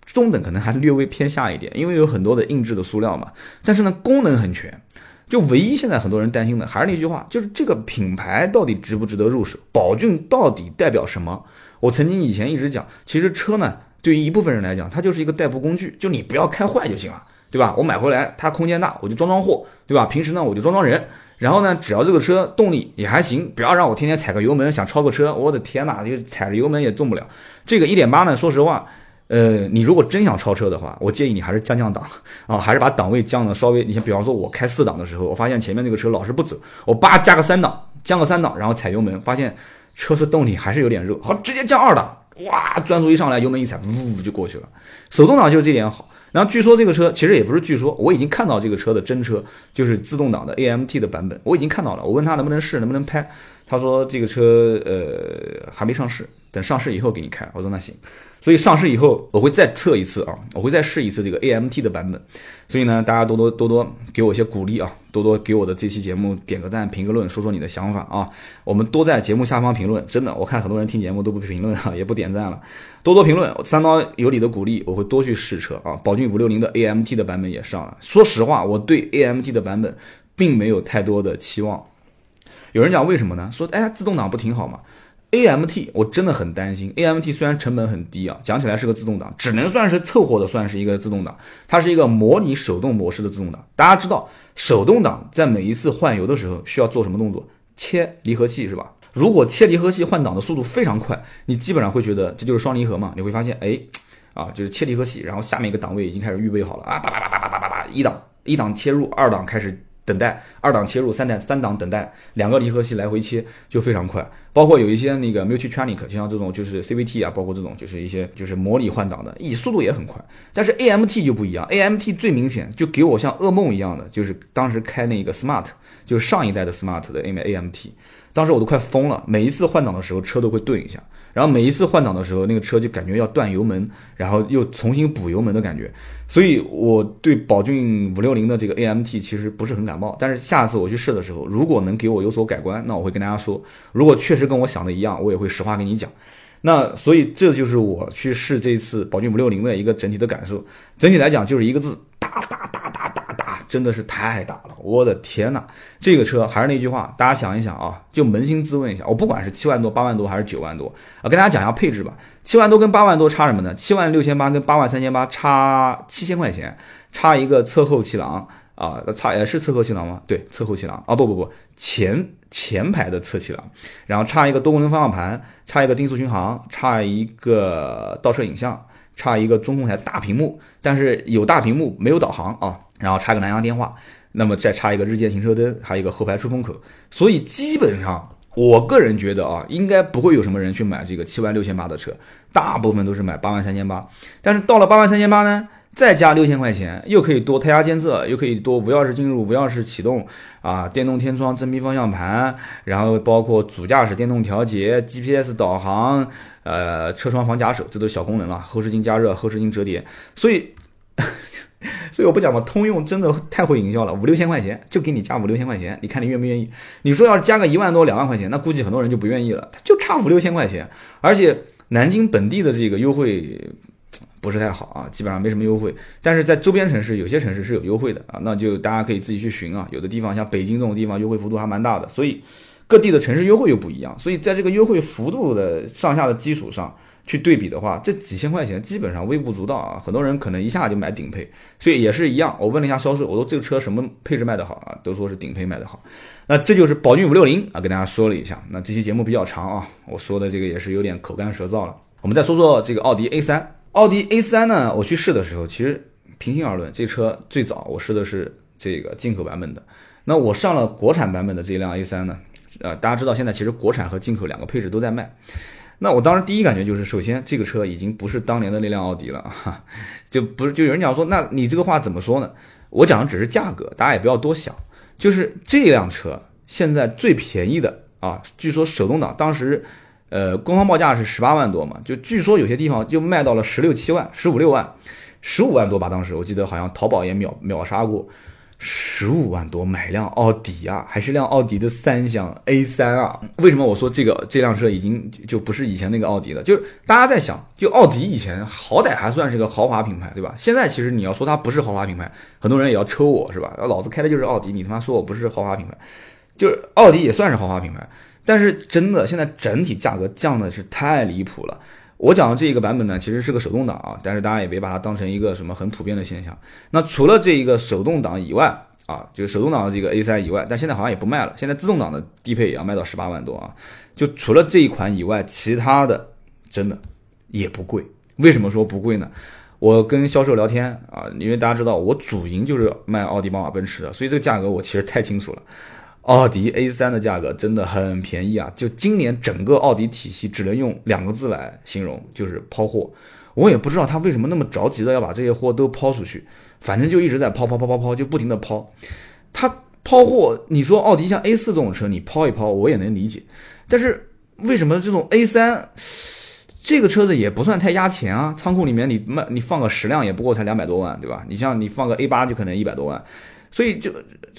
中等可能还略微偏下一点，因为有很多的硬质的塑料嘛，但是呢功能很全。就唯一现在很多人担心的还是那句话，就是这个品牌到底值不值得入手？宝骏到底代表什么？我曾经以前一直讲，其实车呢，对于一部分人来讲，它就是一个代步工具，就你不要开坏就行了，对吧？我买回来它空间大，我就装装货，对吧？平时呢我就装装人，然后呢，只要这个车动力也还行，不要让我天天踩个油门想超个车，我的天哪，就踩着油门也动不了。这个一点八呢，说实话。呃，你如果真想超车的话，我建议你还是降降档啊，还是把档位降的稍微。你像比方说，我开四档的时候，我发现前面那个车老是不走，我叭加个三档，降个三档，然后踩油门，发现车子动力还是有点热，好，直接降二档，哇，转速一上来，油门一踩，呜就过去了。手动挡就是这点好。然后据说这个车其实也不是据说，我已经看到这个车的真车，就是自动挡的 AMT 的版本，我已经看到了。我问他能不能试，能不能拍，他说这个车呃还没上市，等上市以后给你开。我说那行。所以上市以后，我会再测一次啊，我会再试一次这个 AMT 的版本。所以呢，大家多多多多给我一些鼓励啊，多多给我的这期节目点个赞、评个论，说说你的想法啊。我们多在节目下方评论，真的，我看很多人听节目都不评论啊，<laughs> 也不点赞了。多多评论，三刀有你的鼓励，我会多去试车啊。宝骏五六零的 AMT 的版本也上了。说实话，我对 AMT 的版本并没有太多的期望。有人讲为什么呢？说哎，自动挡不挺好吗？A M T 我真的很担心，A M T 虽然成本很低啊，讲起来是个自动挡，只能算是凑合的算是一个自动挡，它是一个模拟手动模式的自动挡。大家知道，手动挡在每一次换油的时候需要做什么动作？切离合器是吧？如果切离合器换挡的速度非常快，你基本上会觉得这就是双离合嘛？你会发现，哎，啊，就是切离合器，然后下面一个档位已经开始预备好了啊，叭叭叭叭叭叭叭叭，一档一档切入，二档开始。等待，二档切入，三档三档等待，两个离合器来回切就非常快。包括有一些那个 Multitronic，就像这种就是 CVT 啊，包括这种就是一些就是模拟换挡的，以速度也很快。但是 AMT 就不一样，AMT 最明显就给我像噩梦一样的，就是当时开那个 Smart，就是上一代的 Smart 的 AMT，当时我都快疯了，每一次换挡的时候车都会顿一下。然后每一次换挡的时候，那个车就感觉要断油门，然后又重新补油门的感觉，所以我对宝骏五六零的这个 AMT 其实不是很感冒。但是下次我去试的时候，如果能给我有所改观，那我会跟大家说。如果确实跟我想的一样，我也会实话跟你讲。那所以这就是我去试这次宝骏五六零的一个整体的感受。整体来讲就是一个字：大大大大，真的是太大了！我的天呐，这个车还是那句话，大家想一想啊，就扪心自问一下，我不管是七万多、八万多还是九万多啊，跟大家讲一下配置吧。七万多跟八万多差什么呢？七万六千八跟八万三千八差七千块钱，差一个侧后气囊啊，差也是侧后气囊吗？对，侧后气囊啊，不不不，前前排的侧气囊，然后差一个多功能方向盘，差一个定速巡航，差一个倒车影像。差一个中控台大屏幕，但是有大屏幕没有导航啊，然后插个蓝牙电话，那么再插一个日间行车灯，还有一个后排出风口，所以基本上我个人觉得啊，应该不会有什么人去买这个七万六千八的车，大部分都是买八万三千八，但是到了八万三千八呢？再加六千块钱，又可以多胎压监测，又可以多无钥匙进入、无钥匙启动啊，电动天窗、真皮方向盘，然后包括主驾驶电动调节、GPS 导航，呃，车窗防夹手，这都是小功能了。后视镜加热、后视镜折叠，所以，<laughs> 所以我不讲嘛，通用真的太会营销了，五六千块钱就给你加五六千块钱，你看你愿不愿意？你说要是加个一万多、两万块钱，那估计很多人就不愿意了，它就差五六千块钱，而且南京本地的这个优惠。不是太好啊，基本上没什么优惠，但是在周边城市有些城市是有优惠的啊，那就大家可以自己去寻啊。有的地方像北京这种地方优惠幅度还蛮大的，所以各地的城市优惠又不一样，所以在这个优惠幅度的上下的基础上去对比的话，这几千块钱基本上微不足道啊。很多人可能一下就买顶配，所以也是一样。我问了一下销售，我说这个车什么配置卖得好啊？都说是顶配卖得好。那这就是宝骏五六零啊，跟大家说了一下。那这期节目比较长啊，我说的这个也是有点口干舌燥了。我们再说说这个奥迪 A 三。奥迪 A3 呢？我去试的时候，其实平心而论，这车最早我试的是这个进口版本的。那我上了国产版本的这一辆 A3 呢？呃，大家知道现在其实国产和进口两个配置都在卖。那我当时第一感觉就是，首先这个车已经不是当年的那辆奥迪了啊，<laughs> 就不是就有人讲说，那你这个话怎么说呢？我讲的只是价格，大家也不要多想。就是这辆车现在最便宜的啊，据说手动挡当时。呃，官方报价是十八万多嘛，就据说有些地方就卖到了十六七万、十五六万、十五万多吧。当时我记得好像淘宝也秒秒杀过，十五万多买辆奥迪啊，还是辆奥迪的三厢 A3 啊。为什么我说这个这辆车已经就不是以前那个奥迪了？就是大家在想，就奥迪以前好歹还算是个豪华品牌，对吧？现在其实你要说它不是豪华品牌，很多人也要抽我是吧？老子开的就是奥迪，你他妈说我不是豪华品牌，就是奥迪也算是豪华品牌。但是真的，现在整体价格降的是太离谱了。我讲的这一个版本呢，其实是个手动挡啊，但是大家也别把它当成一个什么很普遍的现象。那除了这一个手动挡以外啊，就是手动挡的这个 A3 以外，但现在好像也不卖了。现在自动挡的低配也要卖到十八万多啊。就除了这一款以外，其他的真的也不贵。为什么说不贵呢？我跟销售聊天啊，因为大家知道我主营就是卖奥迪、宝马、奔驰的，所以这个价格我其实太清楚了。奥迪 A3 的价格真的很便宜啊！就今年整个奥迪体系只能用两个字来形容，就是抛货。我也不知道他为什么那么着急的要把这些货都抛出去，反正就一直在抛抛抛抛抛，就不停的抛。他抛货，你说奥迪像 A4 这种车，你抛一抛我也能理解，但是为什么这种 A3 这个车子也不算太压钱啊？仓库里面你卖你放个十辆也不过才两百多万，对吧？你像你放个 A8 就可能一百多万。所以就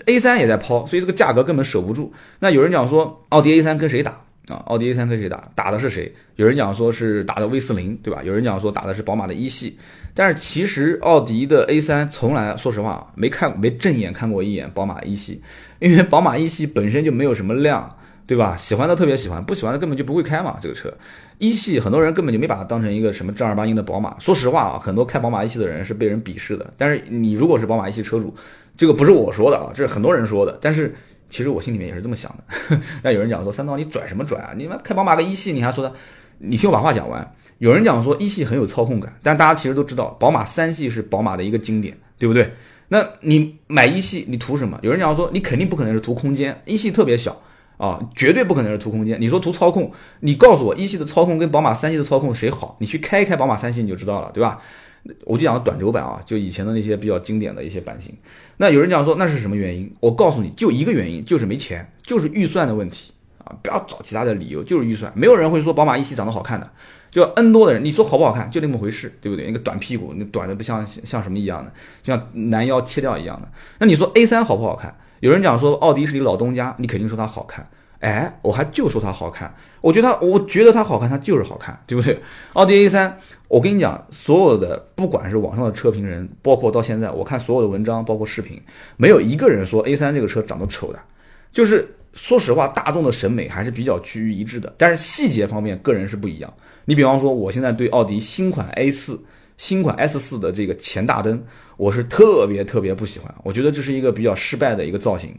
A 三也在抛，所以这个价格根本守不住。那有人讲说奥迪 A 三跟谁打啊？奥迪 A 三跟谁打？打的是谁？有人讲说是打的 V 四零，对吧？有人讲说打的是宝马的一系。但是其实奥迪的 A 三从来说实话没看没正眼看过一眼宝马一系，因为宝马一系本身就没有什么量，对吧？喜欢的特别喜欢，不喜欢的根本就不会开嘛。这个车一系很多人根本就没把它当成一个什么正儿八经的宝马。说实话啊，很多开宝马一系的人是被人鄙视的。但是你如果是宝马一系车主，这个不是我说的啊，这是很多人说的。但是其实我心里面也是这么想的。<laughs> 那有人讲说三刀你拽什么拽啊？你们开宝马个一系你还说的？你听我把话讲完。有人讲说一系很有操控感，但大家其实都知道，宝马三系是宝马的一个经典，对不对？那你买一系，你图什么？有人讲说，你肯定不可能是图空间，一系特别小啊，绝对不可能是图空间。你说图操控，你告诉我一系的操控跟宝马三系的操控谁好？你去开一开宝马三系你就知道了，对吧？我就讲短轴版啊，就以前的那些比较经典的一些版型。那有人讲说那是什么原因？我告诉你就一个原因，就是没钱，就是预算的问题啊！不要找其他的理由，就是预算。没有人会说宝马一系长得好看的。就 N 多的人，你说好不好看，就那么回事，对不对？那个短屁股，那短的不像像什么一样的，像男腰切掉一样的。那你说 A 三好不好看？有人讲说奥迪是你老东家，你肯定说它好看。哎，我还就说它好看，我觉得它，我觉得它好看，它就是好看，对不对？奥迪 A 三，我跟你讲，所有的不管是网上的车评人，包括到现在我看所有的文章，包括视频，没有一个人说 A 三这个车长得丑的，就是说实话，大众的审美还是比较趋于一致的，但是细节方面，个人是不一样。你比方说，我现在对奥迪新款 A 四、新款 S 四的这个前大灯，我是特别特别不喜欢。我觉得这是一个比较失败的一个造型。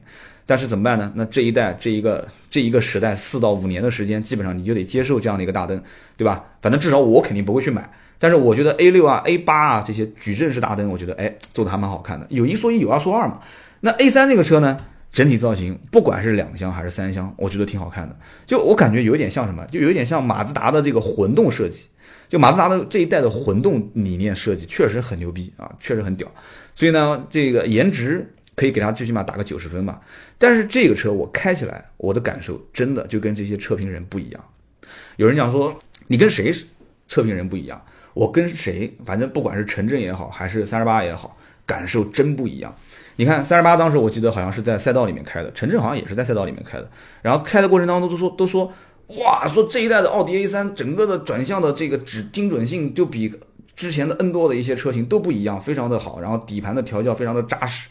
但是怎么办呢？那这一代、这一个、这一个时代，四到五年的时间，基本上你就得接受这样的一个大灯，对吧？反正至少我肯定不会去买。但是我觉得 A 六啊、A 八啊这些矩阵式大灯，我觉得哎做的还蛮好看的。有一说一，有二说二嘛。那 A 三这个车呢？整体造型，不管是两厢还是三厢，我觉得挺好看的。就我感觉有点像什么，就有点像马自达的这个混动设计。就马自达的这一代的混动理念设计确实很牛逼啊，确实很屌。所以呢，这个颜值可以给它最起码打个九十分吧。但是这个车我开起来，我的感受真的就跟这些测评人不一样。有人讲说你跟谁测评人不一样？我跟谁，反正不管是陈震也好，还是三十八也好，感受真不一样。你看三十八，当时我记得好像是在赛道里面开的，陈震好像也是在赛道里面开的。然后开的过程当中都说都说，哇，说这一代的奥迪 A 三整个的转向的这个指精准性就比之前的 N 多的一些车型都不一样，非常的好。然后底盘的调教非常的扎实。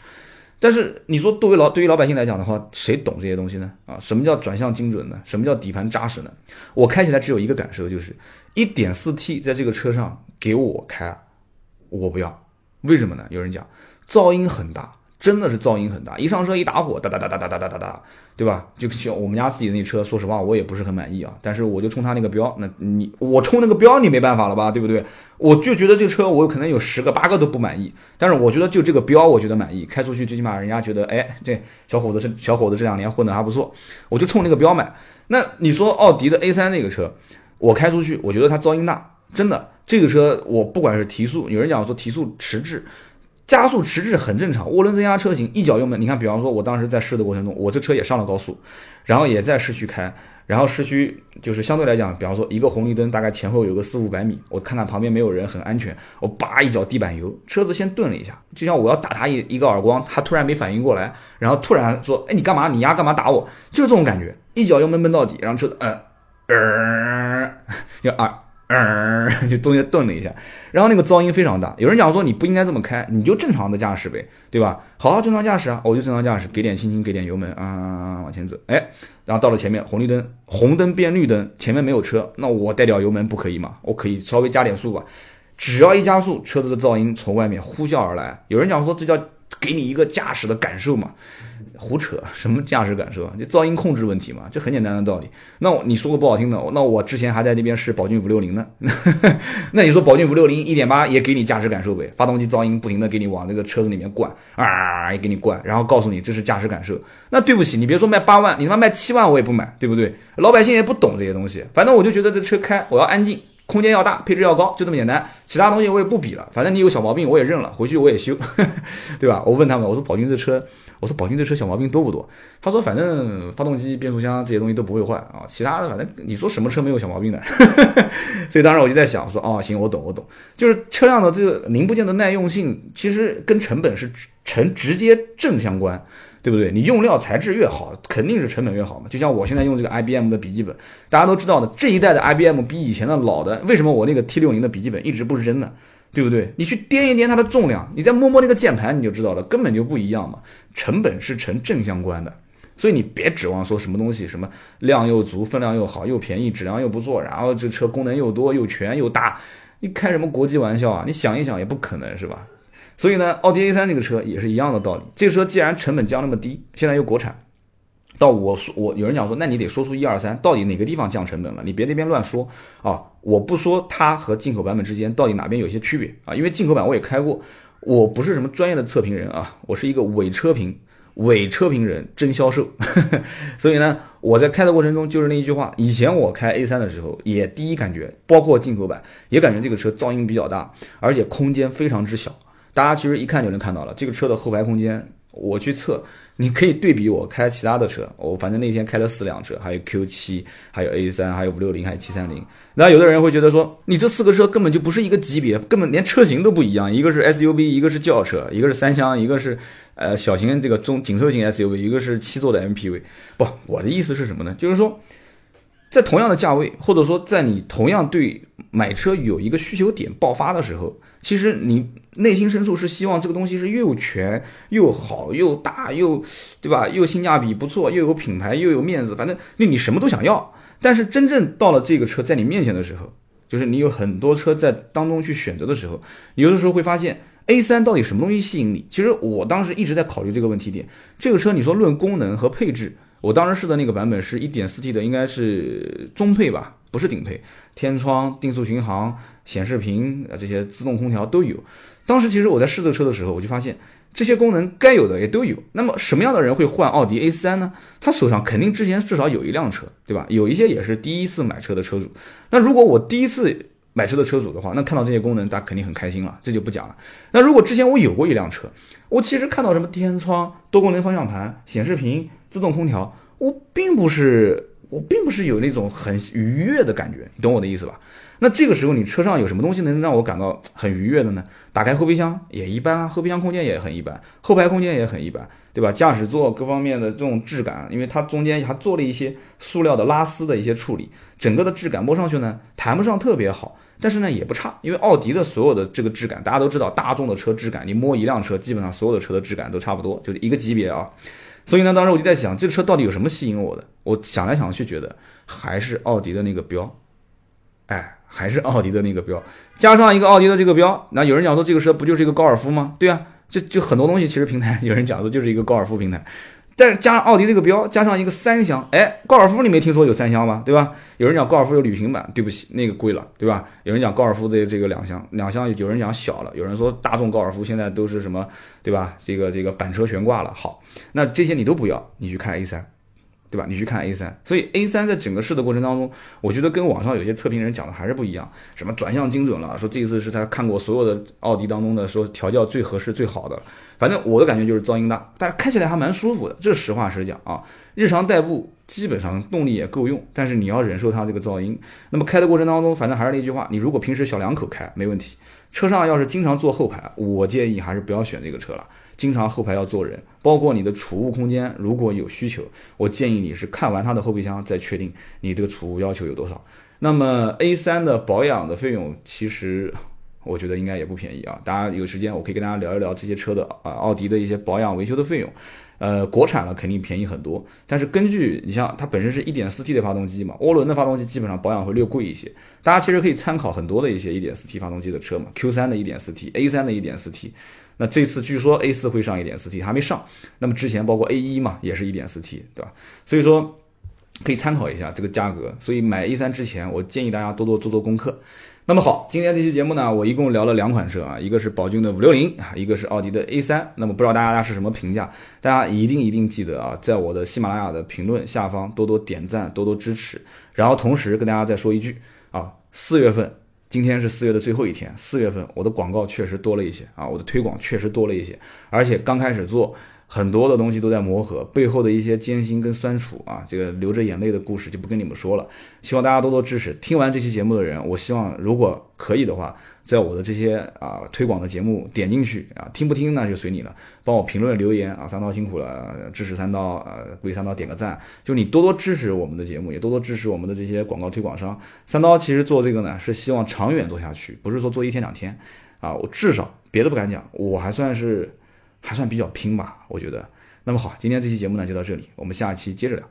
但是你说作为老对于老百姓来讲的话，谁懂这些东西呢？啊，什么叫转向精准呢？什么叫底盘扎实呢？我开起来只有一个感受，就是一点四 T 在这个车上给我开，我不要。为什么呢？有人讲噪音很大。真的是噪音很大，一上车一打火，哒哒哒哒哒哒哒哒哒，对吧？就像我们家自己那车，说实话我也不是很满意啊。但是我就冲它那个标，那你我冲那个标你没办法了吧，对不对？我就觉得这车我可能有十个八个都不满意，但是我觉得就这个标我觉得满意，开出去最起码人家觉得，哎，这小伙子这小伙子这两年混得还不错，我就冲那个标买。那你说奥迪的 A3 那个车，我开出去我觉得它噪音大，真的，这个车我不管是提速，有人讲说提速迟滞。加速迟滞很正常，涡轮增压车型一脚油门，你看，比方说，我当时在试的过程中，我这车也上了高速，然后也在市区开，然后市区就是相对来讲，比方说一个红绿灯大概前后有个四五百米，我看看旁边没有人，很安全，我叭一脚地板油，车子先顿了一下，就像我要打他一一个耳光，他突然没反应过来，然后突然说，哎，你干嘛？你丫干嘛打我？就是这种感觉，一脚油门闷到底，然后车子嗯，呃，就啊。嗯，就中间顿了一下，然后那个噪音非常大。有人讲说你不应该这么开，你就正常的驾驶呗，对吧？好好，正常驾驶啊，我就正常驾驶，给点轻轻，给点油门啊，往前走。哎，然后到了前面，红绿灯，红灯变绿灯，前面没有车，那我带掉油门不可以吗？我可以稍微加点速吧。只要一加速，车子的噪音从外面呼啸而来。有人讲说这叫给你一个驾驶的感受嘛。胡扯，什么驾驶感受啊？就噪音控制问题嘛，这很简单的道理。那你说个不好听的，那我之前还在那边试宝骏五六零呢。<laughs> 那你说宝骏五六零一点八也给你驾驶感受呗？发动机噪音不停的给你往那个车子里面灌，啊，也给你灌，然后告诉你这是驾驶感受。那对不起，你别说卖八万，你他妈卖七万我也不买，对不对？老百姓也不懂这些东西。反正我就觉得这车开我要安静，空间要大，配置要高，就这么简单。其他东西我也不比了。反正你有小毛病我也认了，回去我也修，<laughs> 对吧？我问他们，我说宝骏这车。我说宝骏这车小毛病多不多？他说反正发动机、变速箱这些东西都不会坏啊，其他的反正你说什么车没有小毛病的？<laughs> 所以当时我就在想说，哦，行，我懂，我懂，就是车辆的这个零部件的耐用性，其实跟成本是成直接正相关，对不对？你用料材质越好，肯定是成本越好嘛。就像我现在用这个 IBM 的笔记本，大家都知道的，这一代的 IBM 比以前的老的，为什么我那个 T 六零的笔记本一直不扔呢？对不对？你去掂一掂它的重量，你再摸摸那个键盘，你就知道了，根本就不一样嘛。成本是成正相关的，所以你别指望说什么东西什么量又足、分量又好、又便宜、质量又不错，然后这车功能又多、又全又大，你开什么国际玩笑啊？你想一想也不可能是吧？所以呢，奥迪 A3 这个车也是一样的道理。这个车既然成本降那么低，现在又国产。到我说我有人讲说，那你得说出一二三，到底哪个地方降成本了？你别那边乱说啊！我不说它和进口版本之间到底哪边有些区别啊，因为进口版我也开过，我不是什么专业的测评人啊，我是一个伪车评。伪车评人真销售，<laughs> 所以呢，我在开的过程中就是那一句话。以前我开 A 三的时候，也第一感觉，包括进口版，也感觉这个车噪音比较大，而且空间非常之小。大家其实一看就能看到了，这个车的后排空间，我去测。你可以对比我开其他的车，我反正那天开了四辆车，还有 Q 七，还有 A 三，还有五六零，还有七三零。那有的人会觉得说，你这四个车根本就不是一个级别，根本连车型都不一样，一个是 SUV，一个是轿车，一个是三厢，一个是呃小型这个中紧凑型 SUV，一个是七座的 MPV。不，我的意思是什么呢？就是说，在同样的价位，或者说在你同样对买车有一个需求点爆发的时候。其实你内心深处是希望这个东西是又全又好又大又，对吧？又性价比不错，又有品牌又有面子，反正那你什么都想要。但是真正到了这个车在你面前的时候，就是你有很多车在当中去选择的时候，有的时候会发现 A3 到底什么东西吸引你？其实我当时一直在考虑这个问题点。这个车你说论功能和配置，我当时试的那个版本是一点四 T 的，应该是中配吧，不是顶配，天窗、定速巡航。显示屏啊，这些自动空调都有。当时其实我在试这个车的时候，我就发现这些功能该有的也都有。那么什么样的人会换奥迪 A3 呢？他手上肯定之前至少有一辆车，对吧？有一些也是第一次买车的车主。那如果我第一次买车的车主的话，那看到这些功能，他肯定很开心了，这就不讲了。那如果之前我有过一辆车，我其实看到什么天窗、多功能方向盘、显示屏、自动空调，我并不是我并不是有那种很愉悦的感觉，你懂我的意思吧？那这个时候，你车上有什么东西能让我感到很愉悦的呢？打开后备箱也一般啊，后备箱空间也很一般，后排空间也很一般，对吧？驾驶座各方面的这种质感，因为它中间还做了一些塑料的拉丝的一些处理，整个的质感摸上去呢，谈不上特别好，但是呢也不差。因为奥迪的所有的这个质感，大家都知道，大众的车质感，你摸一辆车，基本上所有的车的质感都差不多，就是一个级别啊。所以呢，当时我就在想，这个车到底有什么吸引我的？我想来想去，觉得还是奥迪的那个标，哎。还是奥迪的那个标，加上一个奥迪的这个标，那有人讲说这个车不就是一个高尔夫吗？对啊，就就很多东西其实平台有人讲说就是一个高尔夫平台，但是加上奥迪这个标，加上一个三厢，哎，高尔夫你没听说有三厢吗？对吧？有人讲高尔夫有旅行版，对不起，那个贵了，对吧？有人讲高尔夫的这个两厢，两厢有人讲小了，有人说大众高尔夫现在都是什么，对吧？这个这个板车悬挂了，好，那这些你都不要，你去看 A 三。对吧？你去看 A 三，所以 A 三在整个试的过程当中，我觉得跟网上有些测评人讲的还是不一样。什么转向精准了，说这一次是他看过所有的奥迪当中的说调教最合适、最好的。反正我的感觉就是噪音大，但是开起来还蛮舒服的，这实话实讲啊。日常代步基本上动力也够用，但是你要忍受它这个噪音。那么开的过程当中，反正还是那句话，你如果平时小两口开没问题，车上要是经常坐后排，我建议还是不要选这个车了。经常后排要坐人，包括你的储物空间，如果有需求，我建议你是看完它的后备箱再确定你这个储物要求有多少。那么 A3 的保养的费用，其实我觉得应该也不便宜啊。大家有时间我可以跟大家聊一聊这些车的啊，奥迪的一些保养维修的费用。呃，国产了肯定便宜很多，但是根据你像它本身是一点四 T 的发动机嘛，涡轮的发动机基本上保养会略贵一些。大家其实可以参考很多的一些一点四 T 发动机的车嘛，Q3 的一点四 T，A3 的一点四 T。那这次据说 A 四会上一点四 T，还没上。那么之前包括 A 一嘛，也是一点四 T，对吧？所以说可以参考一下这个价格。所以买 A 三之前，我建议大家多多做做功课。那么好，今天这期节目呢，我一共聊了两款车啊，一个是宝骏的五六零啊，一个是奥迪的 A 三。那么不知道大家是什么评价？大家一定一定记得啊，在我的喜马拉雅的评论下方多多点赞，多多支持。然后同时跟大家再说一句啊，四月份。今天是四月的最后一天，四月份我的广告确实多了一些啊，我的推广确实多了一些，而且刚开始做很多的东西都在磨合，背后的一些艰辛跟酸楚啊，这个流着眼泪的故事就不跟你们说了，希望大家多多支持。听完这期节目的人，我希望如果可以的话。在我的这些啊推广的节目点进去啊，听不听那就随你了。帮我评论留言啊，三刀辛苦了，支持三刀啊，为三刀点个赞。就你多多支持我们的节目，也多多支持我们的这些广告推广商。三刀其实做这个呢，是希望长远做下去，不是说做一天两天啊。我至少别的不敢讲，我还算是还算比较拼吧，我觉得。那么好，今天这期节目呢就到这里，我们下期接着聊。